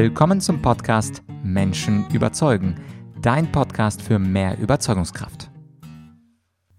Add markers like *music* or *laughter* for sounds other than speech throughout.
Willkommen zum Podcast Menschen überzeugen, dein Podcast für mehr Überzeugungskraft.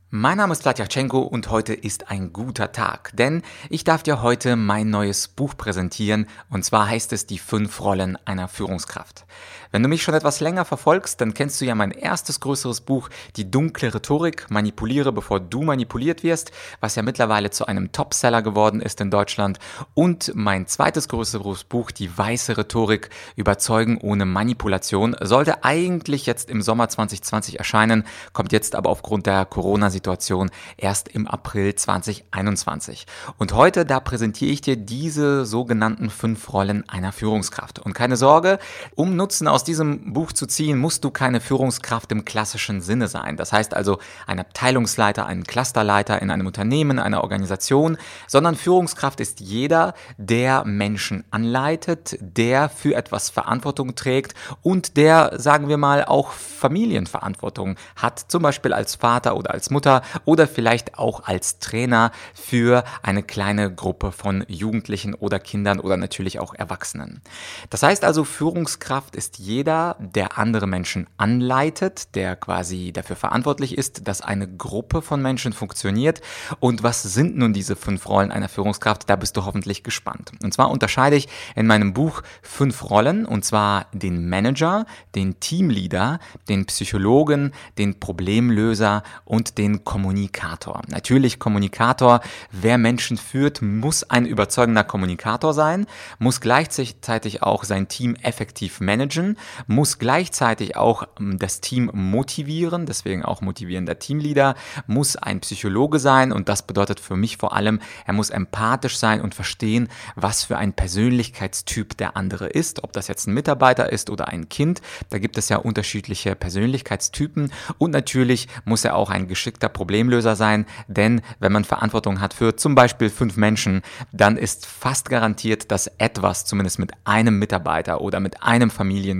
Mein Name ist Vladyachenko und heute ist ein guter Tag, denn ich darf dir heute mein neues Buch präsentieren und zwar heißt es Die fünf Rollen einer Führungskraft. Wenn du mich schon etwas länger verfolgst, dann kennst du ja mein erstes größeres Buch, Die dunkle Rhetorik, Manipuliere, bevor du manipuliert wirst, was ja mittlerweile zu einem Topseller geworden ist in Deutschland und mein zweites größeres Buch, Die weiße Rhetorik, Überzeugen ohne Manipulation, sollte eigentlich jetzt im Sommer 2020 erscheinen, kommt jetzt aber aufgrund der Corona-Situation Situation erst im April 2021. Und heute, da präsentiere ich dir diese sogenannten fünf Rollen einer Führungskraft. Und keine Sorge, um Nutzen aus diesem Buch zu ziehen, musst du keine Führungskraft im klassischen Sinne sein. Das heißt also ein Abteilungsleiter, ein Clusterleiter in einem Unternehmen, einer Organisation, sondern Führungskraft ist jeder, der Menschen anleitet, der für etwas Verantwortung trägt und der, sagen wir mal, auch Familienverantwortung hat, zum Beispiel als Vater oder als Mutter Mutter oder vielleicht auch als Trainer für eine kleine Gruppe von Jugendlichen oder Kindern oder natürlich auch Erwachsenen. Das heißt also, Führungskraft ist jeder, der andere Menschen anleitet, der quasi dafür verantwortlich ist, dass eine Gruppe von Menschen funktioniert. Und was sind nun diese fünf Rollen einer Führungskraft? Da bist du hoffentlich gespannt. Und zwar unterscheide ich in meinem Buch fünf Rollen, und zwar den Manager, den Teamleader, den Psychologen, den Problemlöser und den Kommunikator. Natürlich Kommunikator, wer Menschen führt, muss ein überzeugender Kommunikator sein, muss gleichzeitig auch sein Team effektiv managen, muss gleichzeitig auch ähm, das Team motivieren, deswegen auch motivierender Teamleader, muss ein Psychologe sein und das bedeutet für mich vor allem, er muss empathisch sein und verstehen, was für ein Persönlichkeitstyp der andere ist, ob das jetzt ein Mitarbeiter ist oder ein Kind, da gibt es ja unterschiedliche Persönlichkeitstypen und natürlich muss er auch ein geschickter Problemlöser sein, denn wenn man Verantwortung hat für zum Beispiel fünf Menschen, dann ist fast garantiert, dass etwas zumindest mit einem Mitarbeiter oder mit einem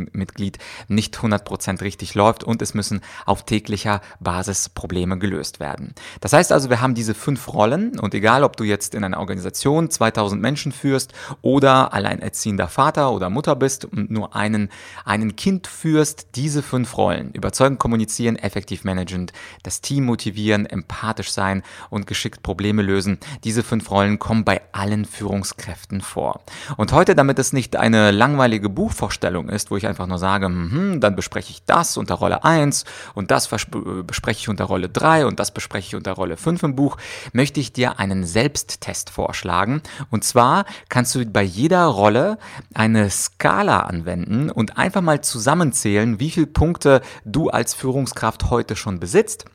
Familienmitglied nicht 100% richtig läuft und es müssen auf täglicher Basis Probleme gelöst werden. Das heißt also, wir haben diese fünf Rollen und egal, ob du jetzt in einer Organisation 2000 Menschen führst oder alleinerziehender Vater oder Mutter bist und nur einen, einen Kind führst, diese fünf Rollen, überzeugen, kommunizieren, effektiv managend, das Team motivieren, empathisch sein und geschickt Probleme lösen. Diese fünf Rollen kommen bei allen Führungskräften vor. Und heute, damit es nicht eine langweilige Buchvorstellung ist, wo ich einfach nur sage, hm, dann bespreche ich das unter Rolle 1 und das bespreche ich unter Rolle 3 und das bespreche ich unter Rolle 5 im Buch, möchte ich dir einen Selbsttest vorschlagen. Und zwar kannst du bei jeder Rolle eine Skala anwenden und einfach mal zusammenzählen, wie viele Punkte du als Führungskraft heute schon besitzt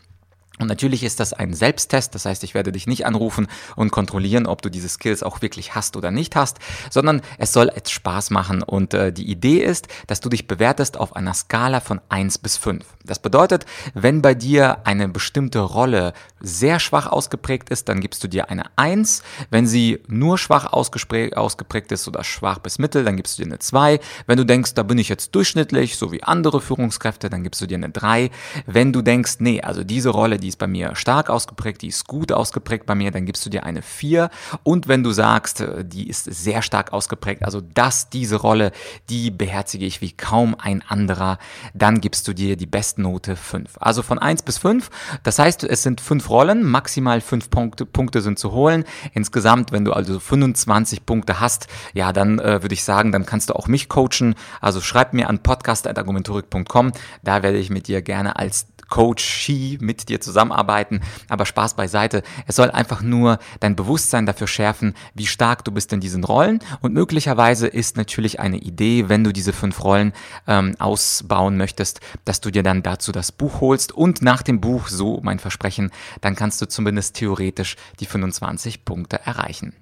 und natürlich ist das ein Selbsttest, das heißt, ich werde dich nicht anrufen und kontrollieren, ob du diese Skills auch wirklich hast oder nicht hast, sondern es soll jetzt Spaß machen. Und äh, die Idee ist, dass du dich bewertest auf einer Skala von 1 bis 5. Das bedeutet, wenn bei dir eine bestimmte Rolle sehr schwach ausgeprägt ist, dann gibst du dir eine 1. Wenn sie nur schwach ausgeprägt ist oder schwach bis mittel, dann gibst du dir eine 2. Wenn du denkst, da bin ich jetzt durchschnittlich, so wie andere Führungskräfte, dann gibst du dir eine 3. Wenn du denkst, nee, also diese Rolle, die ist bei mir stark ausgeprägt, die ist gut ausgeprägt bei mir, dann gibst du dir eine 4. Und wenn du sagst, äh, die ist sehr stark ausgeprägt, also das, diese Rolle, die beherzige ich wie kaum ein anderer, dann gibst du dir die Bestnote 5. Also von 1 bis 5. Das heißt, es sind 5 Rollen, maximal 5 Punkte, Punkte sind zu holen. Insgesamt, wenn du also 25 Punkte hast, ja, dann äh, würde ich sagen, dann kannst du auch mich coachen. Also schreib mir an podcast.argumentorik.com. Da werde ich mit dir gerne als Coach mit dir zusammenarbeiten. Aber Spaß beiseite. Es soll einfach nur dein Bewusstsein dafür schärfen, wie stark du bist in diesen Rollen. Und möglicherweise ist natürlich eine Idee, wenn du diese fünf Rollen ähm, ausbauen möchtest, dass du dir dann dazu das Buch holst. Und nach dem Buch, so mein Versprechen, dann kannst du zumindest theoretisch die 25 Punkte erreichen.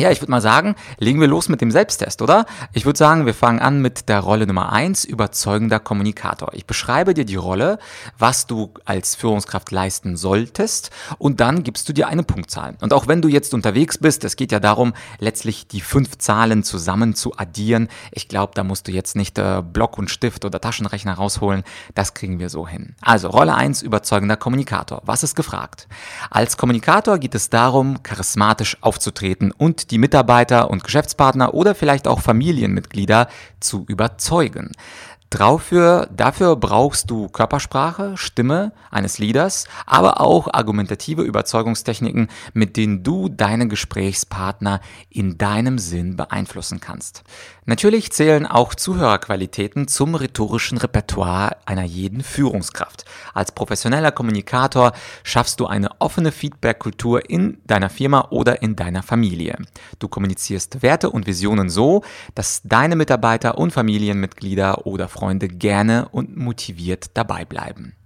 Ja, ich würde mal sagen, legen wir los mit dem Selbsttest, oder? Ich würde sagen, wir fangen an mit der Rolle Nummer eins: überzeugender Kommunikator. Ich beschreibe dir die Rolle, was du als Führungskraft leisten solltest und dann gibst du dir eine Punktzahl. Und auch wenn du jetzt unterwegs bist, es geht ja darum, letztlich die fünf Zahlen zusammen zu addieren. Ich glaube, da musst du jetzt nicht äh, Block und Stift oder Taschenrechner rausholen. Das kriegen wir so hin. Also Rolle eins: überzeugender Kommunikator. Was ist gefragt? Als Kommunikator geht es darum, charismatisch aufzutreten und die Mitarbeiter und Geschäftspartner oder vielleicht auch Familienmitglieder zu überzeugen. Dafür, dafür brauchst du Körpersprache, Stimme eines Leaders, aber auch argumentative Überzeugungstechniken, mit denen du deine Gesprächspartner in deinem Sinn beeinflussen kannst. Natürlich zählen auch Zuhörerqualitäten zum rhetorischen Repertoire einer jeden Führungskraft. Als professioneller Kommunikator schaffst du eine offene Feedback-Kultur in deiner Firma oder in deiner Familie. Du kommunizierst Werte und Visionen so, dass deine Mitarbeiter und Familienmitglieder oder Freunde gerne und motiviert dabei bleiben.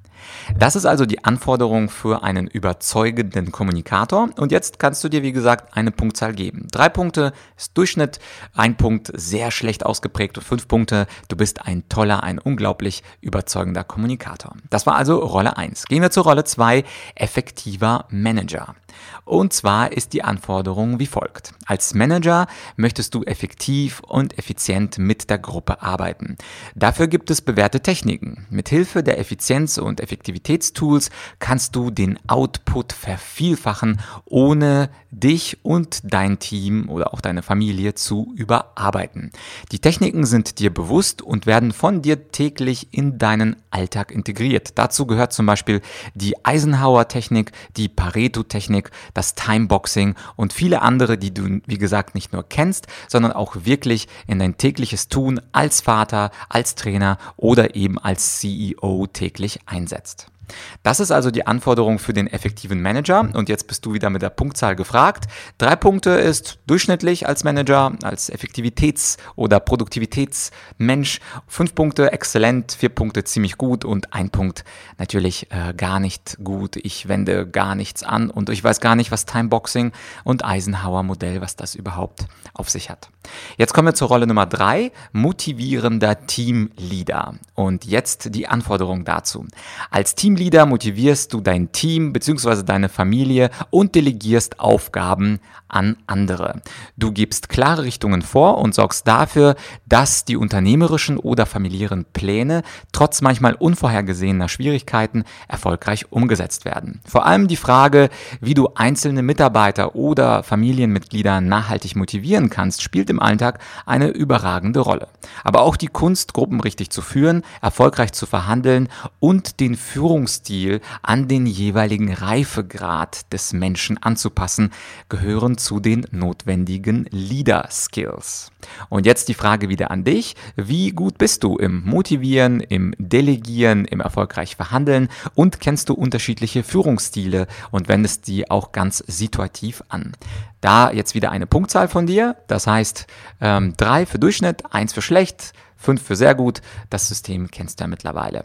Das ist also die Anforderung für einen überzeugenden Kommunikator. Und jetzt kannst du dir, wie gesagt, eine Punktzahl geben. Drei Punkte ist Durchschnitt, ein Punkt sehr schlecht ausgeprägt und fünf Punkte, du bist ein toller, ein unglaublich überzeugender Kommunikator. Das war also Rolle eins. Gehen wir zur Rolle zwei: effektiver Manager. Und zwar ist die Anforderung wie folgt. Als Manager möchtest du effektiv und effizient mit der Gruppe arbeiten. Dafür gibt es bewährte Techniken. Mit Hilfe der Effizienz- und Effektivitätstools kannst du den Output vervielfachen, ohne dich und dein Team oder auch deine Familie zu überarbeiten. Die Techniken sind dir bewusst und werden von dir täglich in deinen Alltag integriert. Dazu gehört zum Beispiel die Eisenhower-Technik, die Pareto-Technik, das Timeboxing und viele andere, die du, wie gesagt, nicht nur kennst, sondern auch wirklich in dein tägliches Tun als Vater, als Trainer oder eben als CEO täglich einsetzt. Das ist also die Anforderung für den effektiven Manager. Und jetzt bist du wieder mit der Punktzahl gefragt. Drei Punkte ist durchschnittlich als Manager, als Effektivitäts- oder Produktivitätsmensch. Fünf Punkte exzellent, vier Punkte ziemlich gut und ein Punkt natürlich äh, gar nicht gut. Ich wende gar nichts an und ich weiß gar nicht, was Timeboxing und Eisenhower Modell, was das überhaupt auf sich hat. Jetzt kommen wir zur Rolle Nummer drei, motivierender Teamleader. Und jetzt die Anforderung dazu. Als Teamleader Teamleader motivierst du dein Team bzw. deine Familie und delegierst Aufgaben an andere. Du gibst klare Richtungen vor und sorgst dafür, dass die unternehmerischen oder familiären Pläne trotz manchmal unvorhergesehener Schwierigkeiten erfolgreich umgesetzt werden. Vor allem die Frage, wie du einzelne Mitarbeiter oder Familienmitglieder nachhaltig motivieren kannst, spielt im Alltag eine überragende Rolle. Aber auch die Kunst, Gruppen richtig zu führen, erfolgreich zu verhandeln und den Führungs Führungsstil an den jeweiligen Reifegrad des Menschen anzupassen, gehören zu den notwendigen Leader Skills. Und jetzt die Frage wieder an dich. Wie gut bist du im Motivieren, im Delegieren, im erfolgreich Verhandeln und kennst du unterschiedliche Führungsstile und wendest die auch ganz situativ an? Da jetzt wieder eine Punktzahl von dir, das heißt ähm, drei für Durchschnitt, eins für schlecht, fünf für sehr gut. Das System kennst du ja mittlerweile.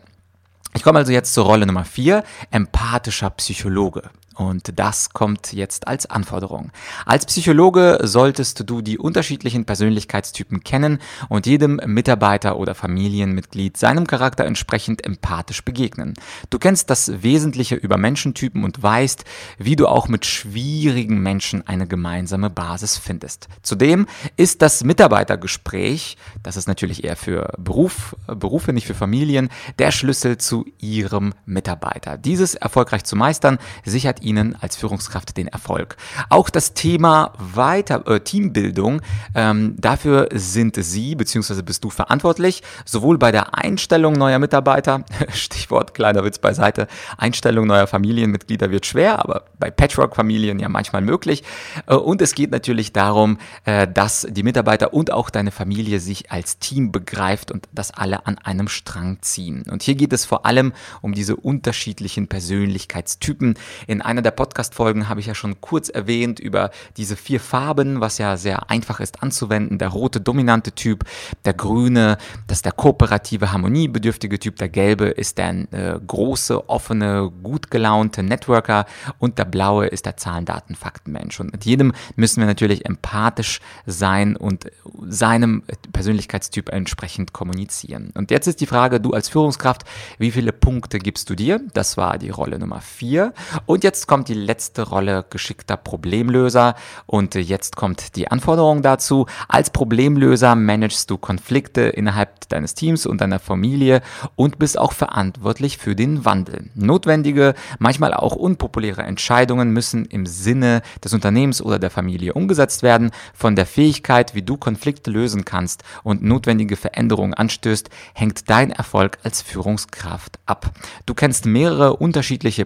Ich komme also jetzt zur Rolle Nummer vier, empathischer Psychologe. Und das kommt jetzt als Anforderung. Als Psychologe solltest du die unterschiedlichen Persönlichkeitstypen kennen und jedem Mitarbeiter oder Familienmitglied seinem Charakter entsprechend empathisch begegnen. Du kennst das Wesentliche über Menschentypen und weißt, wie du auch mit schwierigen Menschen eine gemeinsame Basis findest. Zudem ist das Mitarbeitergespräch, das ist natürlich eher für Beruf, Berufe, nicht für Familien, der Schlüssel zu ihrem Mitarbeiter. Dieses erfolgreich zu meistern, sichert Ihnen als Führungskraft den Erfolg. Auch das Thema Weiter äh, Teambildung, ähm, dafür sind Sie bzw. bist du verantwortlich, sowohl bei der Einstellung neuer Mitarbeiter, *laughs* Stichwort kleiner Witz beiseite, Einstellung neuer Familienmitglieder wird schwer, aber bei Patchwork-Familien ja manchmal möglich. Äh, und es geht natürlich darum, äh, dass die Mitarbeiter und auch deine Familie sich als Team begreift und dass alle an einem Strang ziehen. Und hier geht es vor allem um diese unterschiedlichen Persönlichkeitstypen. In einer einer der Podcast-Folgen habe ich ja schon kurz erwähnt über diese vier Farben, was ja sehr einfach ist anzuwenden. Der rote dominante Typ, der grüne, das ist der kooperative, harmoniebedürftige Typ, der gelbe ist der äh, große, offene, gut gelaunte Networker und der blaue ist der Zahlen, Daten, Faktenmensch. Und mit jedem müssen wir natürlich empathisch sein und seinem Persönlichkeitstyp entsprechend kommunizieren. Und jetzt ist die Frage, du als Führungskraft, wie viele Punkte gibst du dir? Das war die Rolle Nummer vier. Und jetzt jetzt kommt die letzte Rolle geschickter Problemlöser und jetzt kommt die Anforderung dazu. Als Problemlöser managst du Konflikte innerhalb deines Teams und deiner Familie und bist auch verantwortlich für den Wandel. Notwendige, manchmal auch unpopuläre Entscheidungen müssen im Sinne des Unternehmens oder der Familie umgesetzt werden. Von der Fähigkeit, wie du Konflikte lösen kannst und notwendige Veränderungen anstößt, hängt dein Erfolg als Führungskraft ab. Du kennst mehrere unterschiedliche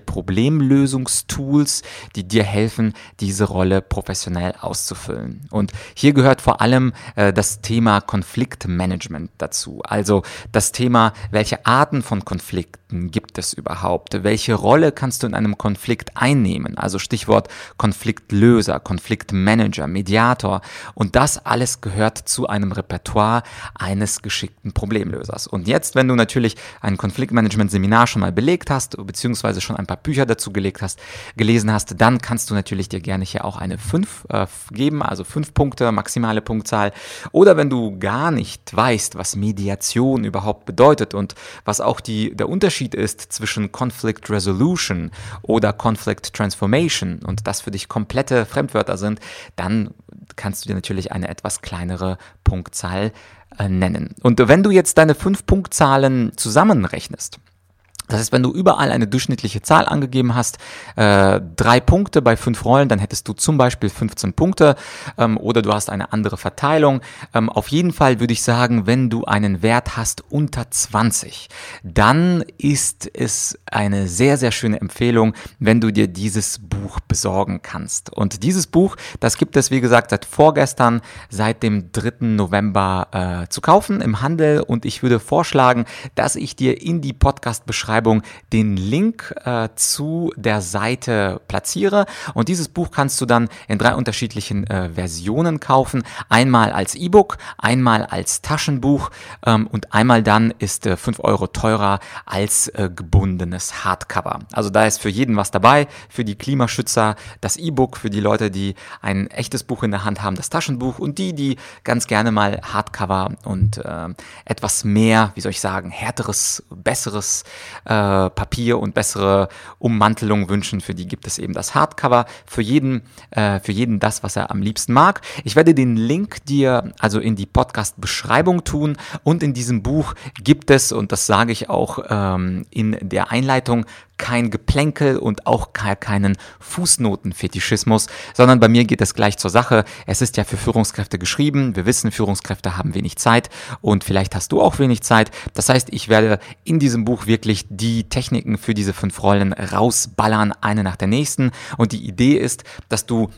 Problemlösungstools, die dir helfen, diese Rolle professionell auszufüllen. Und hier gehört vor allem äh, das Thema Konfliktmanagement dazu. Also das Thema, welche Arten von Konflikten gibt es überhaupt? Welche Rolle kannst du in einem Konflikt einnehmen? Also Stichwort Konfliktlöser, Konfliktmanager, Mediator. Und das alles gehört zu einem Repertoire eines geschickten Problemlösers. Und jetzt, wenn du natürlich ein Konfliktmanagement-Seminar schon mal belegt hast, beziehungsweise schon ein paar Bücher dazu gelegt hast, gelesen hast, dann kannst du natürlich dir gerne hier auch eine 5 äh, geben, also 5 Punkte, maximale Punktzahl. Oder wenn du gar nicht weißt, was Mediation überhaupt bedeutet und was auch die, der Unterschied ist zwischen Conflict Resolution oder Conflict Transformation und das für dich komplette Fremdwörter sind, dann kannst du dir natürlich eine etwas kleinere Punktzahl äh, nennen. Und wenn du jetzt deine fünf Punktzahlen zusammenrechnest, das heißt, wenn du überall eine durchschnittliche Zahl angegeben hast, äh, drei Punkte bei fünf Rollen, dann hättest du zum Beispiel 15 Punkte ähm, oder du hast eine andere Verteilung. Ähm, auf jeden Fall würde ich sagen, wenn du einen Wert hast unter 20, dann ist es eine sehr, sehr schöne Empfehlung, wenn du dir dieses Buch besorgen kannst. Und dieses Buch, das gibt es, wie gesagt, seit vorgestern, seit dem 3. November äh, zu kaufen im Handel und ich würde vorschlagen, dass ich dir in die Podcast-Beschreibung Beschreibung den Link äh, zu der Seite platziere. Und dieses Buch kannst du dann in drei unterschiedlichen äh, Versionen kaufen. Einmal als E-Book, einmal als Taschenbuch ähm, und einmal dann ist äh, 5 Euro teurer als äh, gebundenes Hardcover. Also da ist für jeden was dabei. Für die Klimaschützer das E-Book, für die Leute, die ein echtes Buch in der Hand haben, das Taschenbuch und die, die ganz gerne mal Hardcover und äh, etwas mehr, wie soll ich sagen, härteres, besseres äh, Papier und bessere Ummantelung wünschen, für die gibt es eben das Hardcover. Für jeden, äh, für jeden das, was er am liebsten mag. Ich werde den Link dir also in die Podcast-Beschreibung tun und in diesem Buch gibt es, und das sage ich auch ähm, in der Einleitung, kein Geplänkel und auch keinen Fußnotenfetischismus, sondern bei mir geht es gleich zur Sache. Es ist ja für Führungskräfte geschrieben. Wir wissen, Führungskräfte haben wenig Zeit und vielleicht hast du auch wenig Zeit. Das heißt, ich werde in diesem Buch wirklich die Techniken für diese fünf Rollen rausballern, eine nach der nächsten. Und die Idee ist, dass du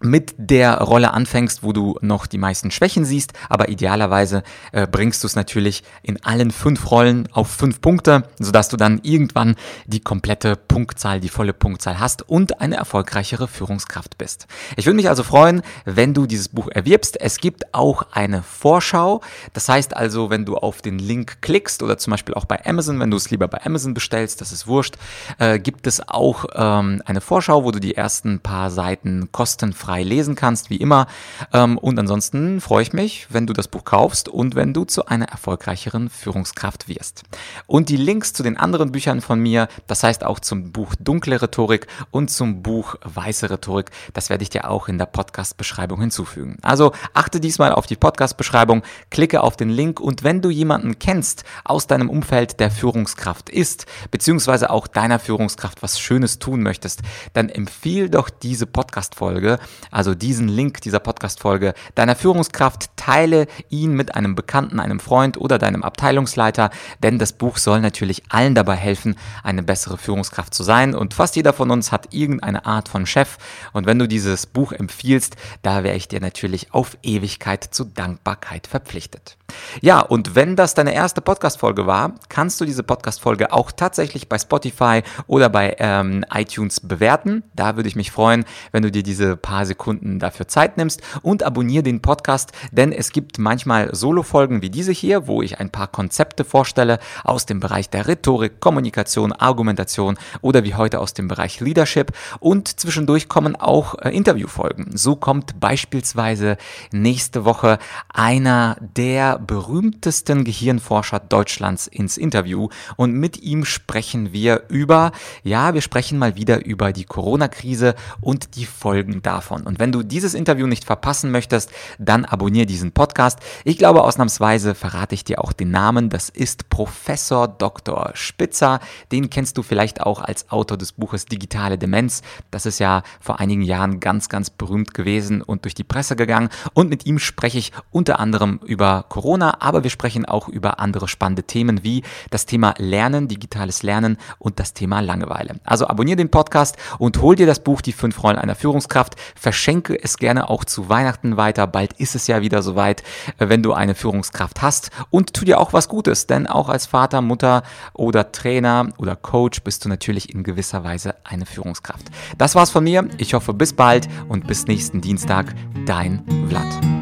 mit der Rolle anfängst, wo du noch die meisten Schwächen siehst, aber idealerweise äh, bringst du es natürlich in allen fünf Rollen auf fünf Punkte, sodass du dann irgendwann die komplette Punktzahl, die volle Punktzahl hast und eine erfolgreichere Führungskraft bist. Ich würde mich also freuen, wenn du dieses Buch erwirbst. Es gibt auch eine Vorschau. Das heißt also, wenn du auf den Link klickst oder zum Beispiel auch bei Amazon, wenn du es lieber bei Amazon bestellst, das ist wurscht, äh, gibt es auch ähm, eine Vorschau, wo du die ersten paar Seiten kostenfrei frei lesen kannst, wie immer. Ähm, und ansonsten freue ich mich, wenn du das Buch kaufst und wenn du zu einer erfolgreicheren Führungskraft wirst. Und die Links zu den anderen Büchern von mir, das heißt auch zum Buch Dunkle Rhetorik und zum Buch Weiße Rhetorik, das werde ich dir auch in der Podcast-Beschreibung hinzufügen. Also achte diesmal auf die Podcast-Beschreibung, klicke auf den Link und wenn du jemanden kennst aus deinem Umfeld, der Führungskraft ist, beziehungsweise auch deiner Führungskraft was Schönes tun möchtest, dann empfiehl doch diese Podcast-Folge also diesen Link dieser Podcast-Folge deiner Führungskraft, teile ihn mit einem Bekannten, einem Freund oder deinem Abteilungsleiter, denn das Buch soll natürlich allen dabei helfen, eine bessere Führungskraft zu sein. Und fast jeder von uns hat irgendeine Art von Chef. Und wenn du dieses Buch empfiehlst, da wäre ich dir natürlich auf Ewigkeit zu Dankbarkeit verpflichtet. Ja, und wenn das deine erste Podcast-Folge war, kannst du diese Podcast-Folge auch tatsächlich bei Spotify oder bei ähm, iTunes bewerten. Da würde ich mich freuen, wenn du dir diese paar Sekunden dafür Zeit nimmst und abonniere den Podcast, denn es gibt manchmal Solo-Folgen wie diese hier, wo ich ein paar Konzepte vorstelle aus dem Bereich der Rhetorik, Kommunikation, Argumentation oder wie heute aus dem Bereich Leadership und zwischendurch kommen auch äh, Interviewfolgen. So kommt beispielsweise nächste Woche einer der berühmtesten Gehirnforscher Deutschlands ins Interview und mit ihm sprechen wir über, ja, wir sprechen mal wieder über die Corona-Krise und die Folgen davon. Und wenn du dieses Interview nicht verpassen möchtest, dann abonniere diesen Podcast. Ich glaube, ausnahmsweise verrate ich dir auch den Namen. Das ist Professor Dr. Spitzer. Den kennst du vielleicht auch als Autor des Buches Digitale Demenz. Das ist ja vor einigen Jahren ganz, ganz berühmt gewesen und durch die Presse gegangen. Und mit ihm spreche ich unter anderem über Corona, aber wir sprechen auch über andere spannende Themen wie das Thema Lernen, digitales Lernen und das Thema Langeweile. Also abonniere den Podcast und hol dir das Buch Die fünf Rollen einer Führungskraft. Verschenke es gerne auch zu Weihnachten weiter. Bald ist es ja wieder soweit, äh, wenn du eine Führungskraft hast. Und tu dir auch was Gutes, denn auch als Vater, Mutter oder Trainer oder Coach bist du natürlich in gewisser Weise eine Führungskraft. Das war's von mir. Ich hoffe, bis bald und bis nächsten Dienstag. Dein Vlad.